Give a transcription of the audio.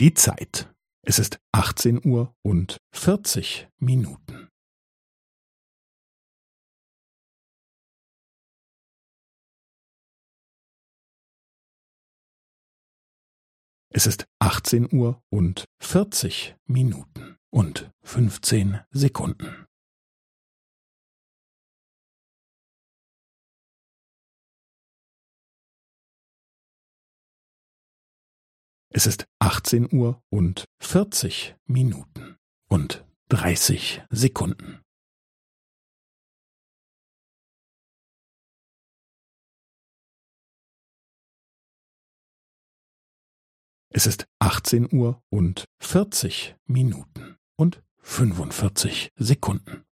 Die Zeit. Es ist 18 Uhr und 40 Minuten. Es ist 18 Uhr und 40 Minuten und 15 Sekunden. Es ist 18 Uhr und 40 Minuten und 30 Sekunden. Es ist 18 Uhr und 40 Minuten und 45 Sekunden.